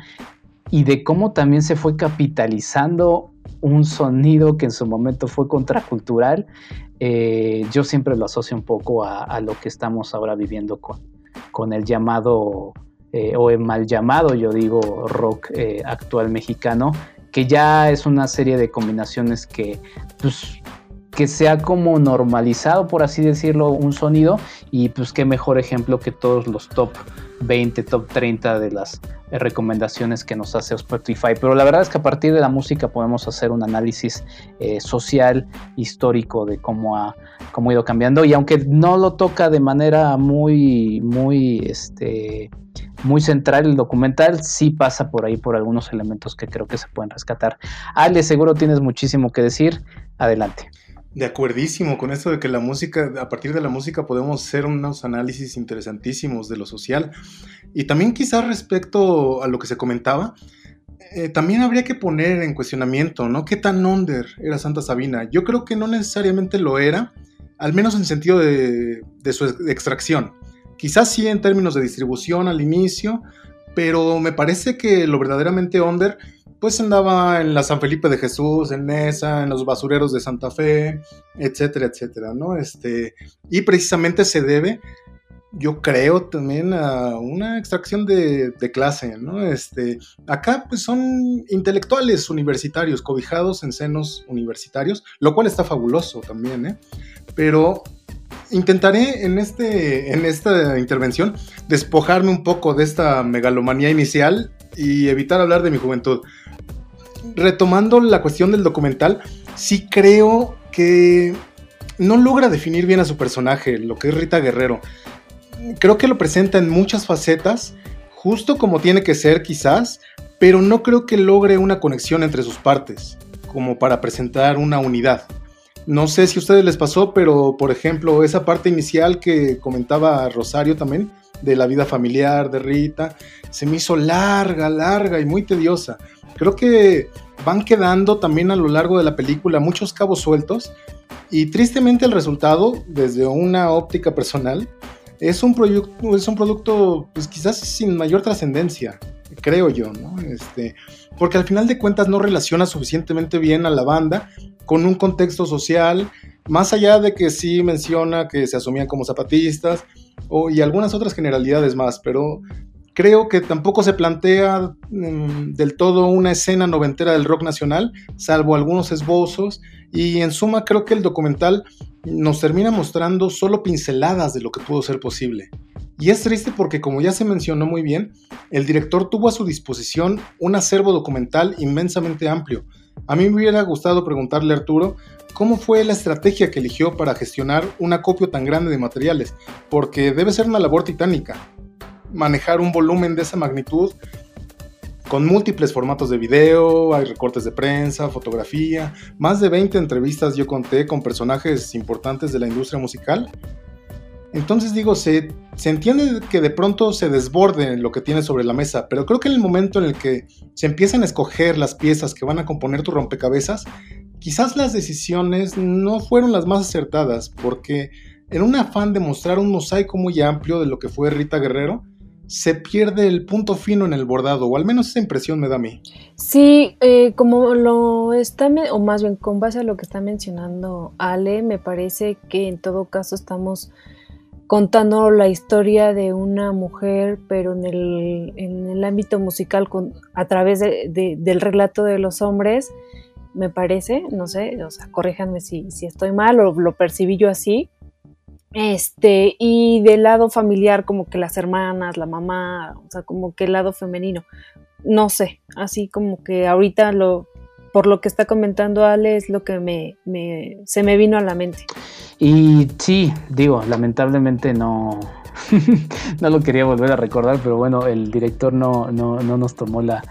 y de cómo también se fue capitalizando un sonido que en su momento fue contracultural, yo siempre lo asocio un poco a lo que estamos ahora viviendo con, con el llamado eh, o el mal llamado, yo digo, rock eh, actual mexicano, que ya es una serie de combinaciones que, pues, que se ha como normalizado, por así decirlo, un sonido, y pues qué mejor ejemplo que todos los top 20, top 30 de las recomendaciones que nos hace Spotify. Pero la verdad es que a partir de la música podemos hacer un análisis eh, social, histórico de cómo ha, cómo ha ido cambiando. Y aunque no lo toca de manera muy, muy, este, muy central el documental, sí pasa por ahí por algunos elementos que creo que se pueden rescatar. Ale, seguro tienes muchísimo que decir. Adelante. De acuerdísimo con esto de que la música, a partir de la música podemos hacer unos análisis interesantísimos de lo social. Y también quizás respecto a lo que se comentaba, eh, también habría que poner en cuestionamiento, ¿no? ¿Qué tan under era Santa Sabina? Yo creo que no necesariamente lo era, al menos en sentido de, su extracción. Quizás sí en términos de distribución al inicio, pero me parece que lo verdaderamente under pues andaba en la San Felipe de Jesús, en Nesa, en los basureros de Santa Fe, etcétera, etcétera, ¿no? Este, y precisamente se debe, yo creo, también a una extracción de, clase, ¿no? Este, acá pues son intelectuales universitarios, cobijados en senos universitarios, lo cual está fabuloso también, ¿eh? Pero intentaré en, este, en esta intervención despojarme un poco de esta megalomanía inicial y evitar hablar de mi juventud retomando la cuestión del documental, sí creo que no logra definir bien a su personaje, lo que es Rita Guerrero. Creo que lo presenta en muchas facetas, justo como tiene que ser quizás, pero no creo que logre una conexión entre sus partes, como para presentar una unidad. No sé si a ustedes les pasó, pero por ejemplo, esa parte inicial que comentaba Rosario también, de la vida familiar de Rita, se me hizo larga, larga y muy tediosa. Creo que van quedando también a lo largo de la película muchos cabos sueltos y tristemente el resultado, desde una óptica personal, es un, producto, es un producto pues quizás sin mayor trascendencia, creo yo, ¿no? Este, porque al final de cuentas no relaciona suficientemente bien a la banda con un contexto social, más allá de que sí menciona que se asumían como zapatistas o, y algunas otras generalidades más, pero creo que tampoco se plantea mm, del todo una escena noventera del rock nacional, salvo algunos esbozos, y en suma creo que el documental nos termina mostrando solo pinceladas de lo que pudo ser posible. Y es triste porque, como ya se mencionó muy bien, el director tuvo a su disposición un acervo documental inmensamente amplio. A mí me hubiera gustado preguntarle a Arturo cómo fue la estrategia que eligió para gestionar un acopio tan grande de materiales, porque debe ser una labor titánica. Manejar un volumen de esa magnitud con múltiples formatos de video, hay recortes de prensa, fotografía, más de 20 entrevistas yo conté con personajes importantes de la industria musical. Entonces digo, se, se entiende que de pronto se desborde lo que tienes sobre la mesa, pero creo que en el momento en el que se empiezan a escoger las piezas que van a componer tu rompecabezas, quizás las decisiones no fueron las más acertadas, porque en un afán de mostrar un mosaico muy amplio de lo que fue Rita Guerrero, se pierde el punto fino en el bordado, o al menos esa impresión me da a mí. Sí, eh, como lo está, o más bien con base a lo que está mencionando Ale, me parece que en todo caso estamos contando la historia de una mujer, pero en el, en el ámbito musical con, a través del relato de los hombres, me parece, no sé, o sea, corríjanme si, si estoy mal o lo percibí yo así, este, y del lado familiar, como que las hermanas, la mamá, o sea, como que el lado femenino. No sé, así como que ahorita lo, por lo que está comentando Ale, es lo que me, se me vino a la mente. Y sí, digo, lamentablemente no, no lo quería volver a recordar, pero bueno, el director no, no, no nos tomó la,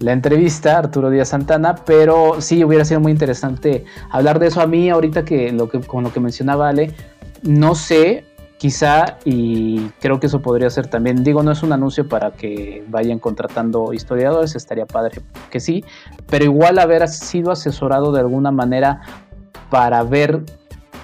la entrevista, Arturo Díaz Santana, pero sí hubiera sido muy interesante hablar de eso a mí ahorita que, lo que con lo que mencionaba Ale, no sé, quizá, y creo que eso podría ser también, digo, no es un anuncio para que vayan contratando historiadores, estaría padre que sí, pero igual haber sido asesorado de alguna manera para ver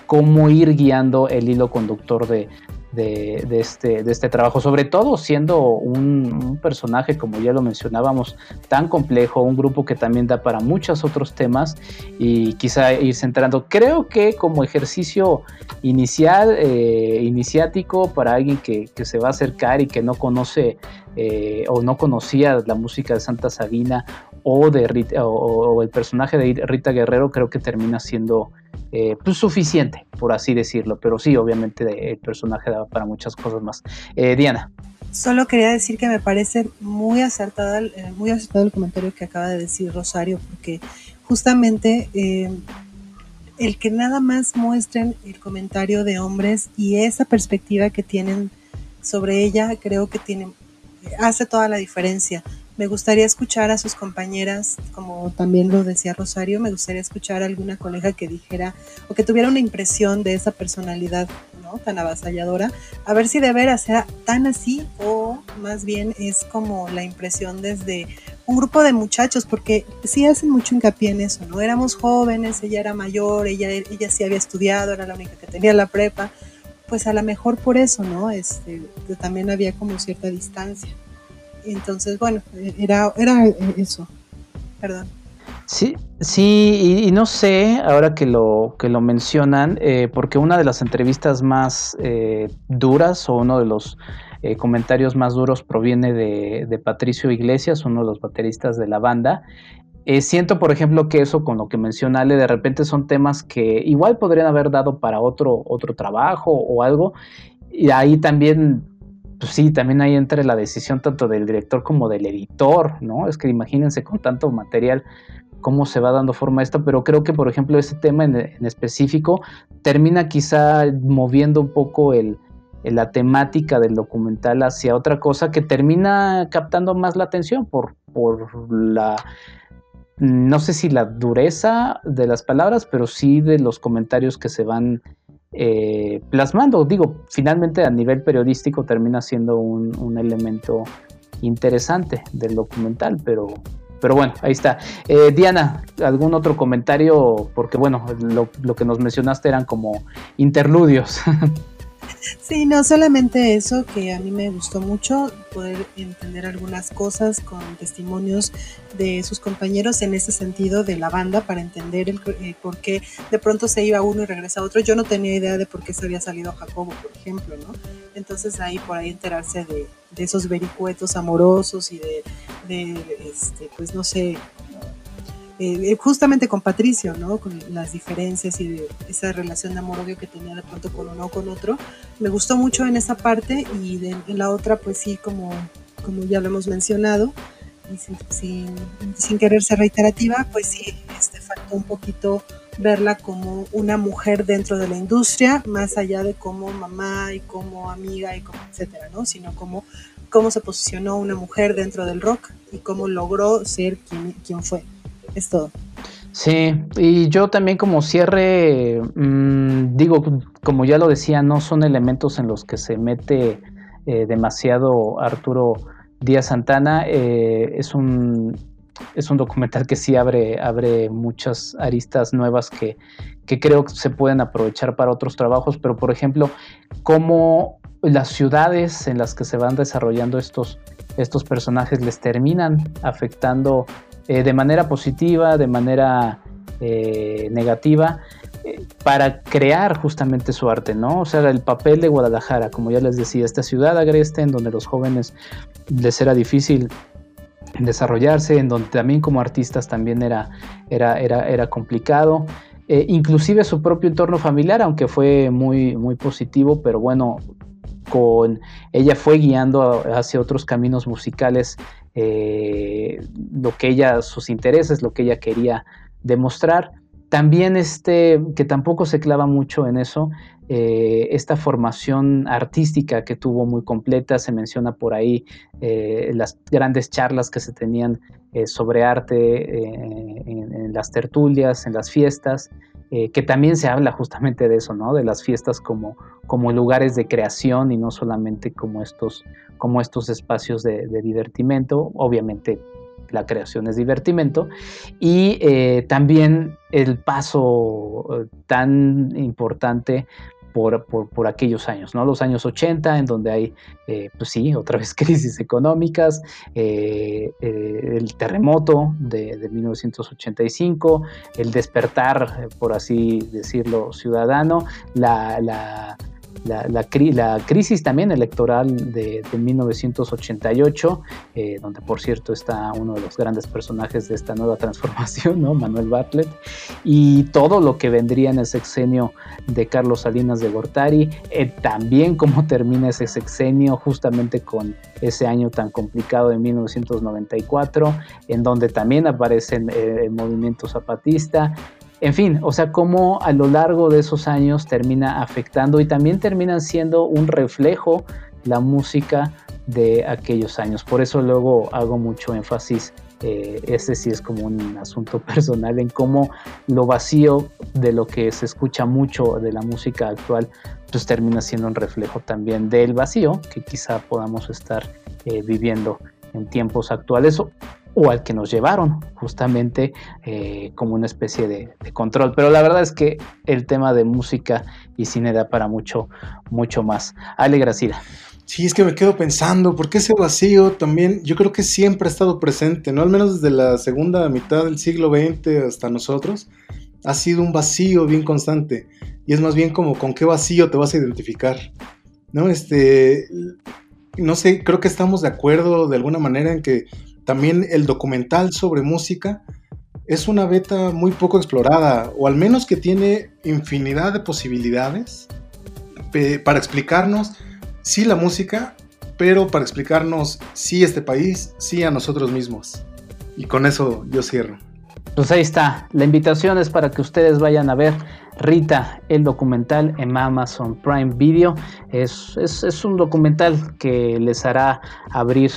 cómo ir guiando el hilo conductor de, de, este, de este trabajo, sobre todo siendo un, personaje, como ya lo mencionábamos, tan complejo, un grupo que también da para muchos otros temas y quizá ir centrando. Creo que como ejercicio inicial, eh, iniciático para alguien que, se va a acercar y que no conoce eh, o no conocía la música de Santa Sabina o, de o el personaje de Rita Guerrero, creo que termina siendo eh, pues suficiente, por así decirlo, pero sí, obviamente el personaje daba para muchas cosas más. Eh, Diana. Solo quería decir que me parece muy acertada, eh, muy acertado el comentario que acaba de decir Rosario, porque justamente el que nada más muestren el comentario de hombres y esa perspectiva que tienen sobre ella, creo que tiene, hace toda la diferencia. Me gustaría escuchar a sus compañeras, como también lo decía Rosario, me gustaría escuchar a alguna colega que dijera o que tuviera una impresión de esa personalidad ¿no? tan avasalladora, a ver si de veras era tan así o más bien es como la impresión desde un grupo de muchachos, porque sí hacen mucho hincapié en eso, ¿no? Éramos jóvenes, ella era mayor, ella, ella sí había estudiado, era la única que tenía la prepa, pues a lo mejor por eso, ¿no? Este, también había como cierta distancia. Entonces, bueno, era, era eso. Perdón. Sí, sí, y, no sé, ahora que lo, que lo mencionan, eh, porque una de las entrevistas más eh, duras o uno de los eh, comentarios más duros proviene de, Patricio Iglesias, uno de los bateristas de la banda. siento, por ejemplo, que eso con lo que menciona Ale, de repente son temas que igual podrían haber dado para otro, otro trabajo o algo. Y ahí también pues sí, también ahí entra la decisión tanto del director como del editor, ¿no? Es que imagínense con tanto material cómo se va dando forma a esto, pero creo que por ejemplo este tema en, específico termina quizá moviendo un poco el, la temática del documental hacia otra cosa que termina captando más la atención por, por la no sé si la dureza de las palabras, pero sí de los comentarios que se van eh, plasmando. Digo, finalmente a nivel periodístico termina siendo un, elemento interesante del documental, pero, pero bueno, ahí está. Eh, Diana, ¿algún otro comentario? Porque bueno, lo, lo que nos mencionaste eran como interludios. Sí, no solamente eso, que a mí me gustó mucho poder entender algunas cosas con testimonios de sus compañeros en ese sentido de la banda para entender el, eh, por qué de pronto se iba uno y regresa otro. Yo no tenía idea de por qué se había salido Jacobo, por ejemplo, ¿no? Entonces ahí por ahí enterarse de, esos vericuetos amorosos y de, de, este, pues no sé, eh, eh, justamente con Patricio, ¿no? Con las diferencias y de esa relación de amor-odio que tenía de pronto con uno o con otro. Me gustó mucho en esa parte y en la otra, pues sí, como, como ya lo hemos mencionado, y sin, sin, querer ser reiterativa, pues sí, este, faltó un poquito verla como una mujer dentro de la industria, más allá de como mamá y como amiga y como etcétera, ¿no? Sino como cómo se posicionó una mujer dentro del rock y cómo logró ser quien, quien fue es todo. Sí, y yo también como cierre, mm, digo, como ya lo decía, no son elementos en los que se mete eh, demasiado Arturo Díaz Santana. Eh, es, un, es un documental que sí abre, abre muchas aristas nuevas que, que creo que se pueden aprovechar para otros trabajos, pero por ejemplo, cómo las ciudades en las que se van desarrollando estos, estos personajes les terminan afectando eh, de manera positiva, de manera eh, negativa, eh, para crear justamente su arte, ¿no? O sea, el papel de Guadalajara, como ya les decía, esta ciudad agreste en donde los jóvenes les era difícil desarrollarse, en donde también como artistas también era, era, era, era complicado. inclusive su propio entorno familiar, aunque fue muy, muy positivo, pero bueno, con ella fue guiando hacia otros caminos musicales eh, lo que ella, sus intereses, lo que ella quería demostrar. También este, que tampoco se clava mucho en eso, eh, esta formación artística que tuvo muy completa, se menciona por ahí eh, las grandes charlas que se tenían sobre arte en, las tertulias, en las fiestas, que también se habla justamente de eso, ¿no? De las fiestas como, como lugares de creación y no solamente como estos como estos espacios de, divertimento. Obviamente la creación es divertimento. Y eh, también el paso eh, tan importante por, por, aquellos años, ¿no? Los años 80, en donde hay, eh, pues sí, otra vez crisis económicas, el terremoto de, de, 1985, el despertar, por así decirlo, ciudadano, la la, la, crisis también electoral de, 1988, eh, donde por cierto está uno de los grandes personajes de esta nueva transformación, ¿no? Manuel Bartlett, y todo lo que vendría en el sexenio de Carlos Salinas de Gortari, eh, también cómo termina ese sexenio justamente con ese año tan complicado de 1994, en donde también aparece eh, el movimiento zapatista, en fin, o sea, cómo a lo largo de esos años termina afectando y también terminan siendo un reflejo la música de aquellos años. Por eso luego hago mucho énfasis, eh, este sí es como un asunto personal, en cómo lo vacío de lo que se escucha mucho de la música actual, pues termina siendo un reflejo también del vacío que quizá podamos estar eh, viviendo en tiempos actuales o al que nos llevaron justamente eh, como una especie de, control. Pero la verdad es que el tema de música y cine da para mucho, mucho más. Ale Gracida. Sí, es que me quedo pensando, porque ese vacío también yo creo que siempre ha estado presente, ¿no? Al menos desde la segunda mitad del siglo XX hasta nosotros, ha sido un vacío bien constante. Y es más bien como con qué vacío te vas a identificar, ¿no? Este, no sé, creo que estamos de acuerdo de alguna manera en que también el documental sobre música es una beta muy poco explorada, o al menos que tiene infinidad de posibilidades para explicarnos, sí la música, pero para explicarnos sí este país, sí a nosotros mismos. Y con eso yo cierro. Pues ahí está, la invitación es para que ustedes vayan a ver Rita, el documental en Amazon Prime Video. Es, es, es un documental que les hará abrir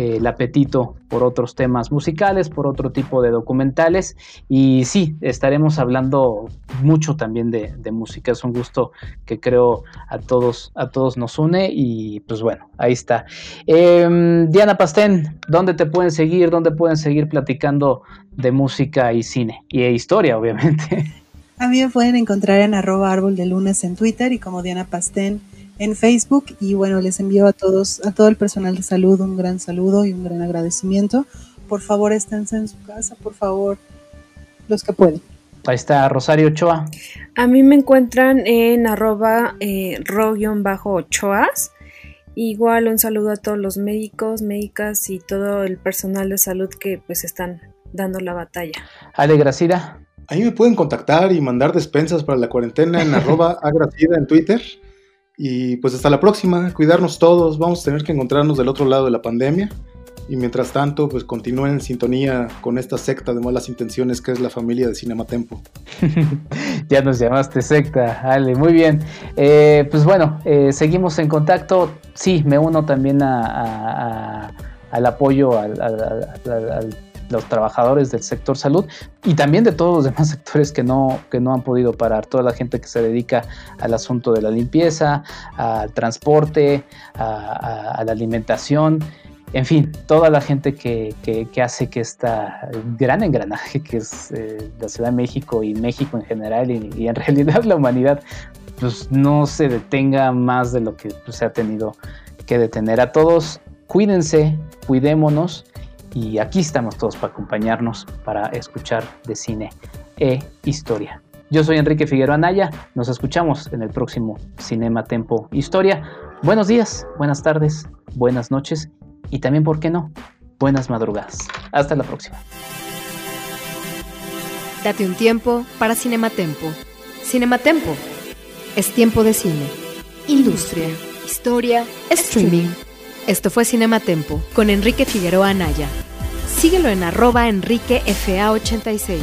el apetito por otros temas musicales, por otro tipo de documentales. Y sí, estaremos hablando mucho también de, música. Es un gusto que creo a todos, a todos nos une. Y pues bueno, ahí está. Em, Diana Pastén, ¿dónde te pueden seguir? ¿Dónde pueden seguir platicando de música y cine? Y historia, obviamente. A mí me pueden encontrar en arroba árbol de lunes en Twitter y como Diana Pastén en Facebook y bueno, les envío a todos, a todo el personal de salud un gran saludo y un gran agradecimiento. Por favor, esténse en su casa, por favor, los que pueden. Ahí está Rosario Ochoa. A mí me encuentran en arroba eh, ro-ochoas. Igual un saludo a todos los médicos, médicas y todo el personal de salud que pues están dando la batalla. Ale Gracida. Ahí me pueden contactar y mandar despensas para la cuarentena en arroba agracida en Twitter. Y pues hasta la próxima, cuidarnos todos, vamos a tener que encontrarnos del otro lado de la pandemia. Y mientras tanto, pues continúen en sintonía con esta secta de malas intenciones que es la familia de Cinematempo. ya nos llamaste secta, Ale, muy bien. Eh, pues bueno, eh, seguimos en contacto. Sí, me uno también al apoyo al los trabajadores del sector salud y también de todos los demás sectores que no, que no han podido parar, toda la gente que se dedica al asunto de la limpieza, al transporte, a, la alimentación, en fin, toda la gente que, hace que esta gran engranaje que es eh, la Ciudad de México y México en general y, en realidad la humanidad pues no se detenga más de lo que pues, se ha tenido que detener. A todos, cuídense, cuidémonos y aquí estamos todos para acompañarnos para escuchar de cine e historia. Yo soy Enrique Figueroa Anaya, nos escuchamos en el próximo Cinema Tempo Historia. Buenos días, buenas tardes, buenas noches y también, ¿por qué no? Buenas madrugadas. Hasta la próxima. Date un tiempo para Cinematempo. Cinematempo es tiempo de cine, industria, historia, streaming. Esto fue Cinematempo con Enrique Figueroa Anaya. Síguelo en arroba enriquefa86.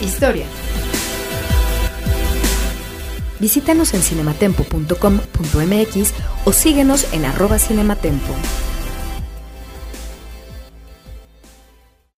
Historia. Visítanos en cinematempo.com.mx o síguenos en arroba cinematempo.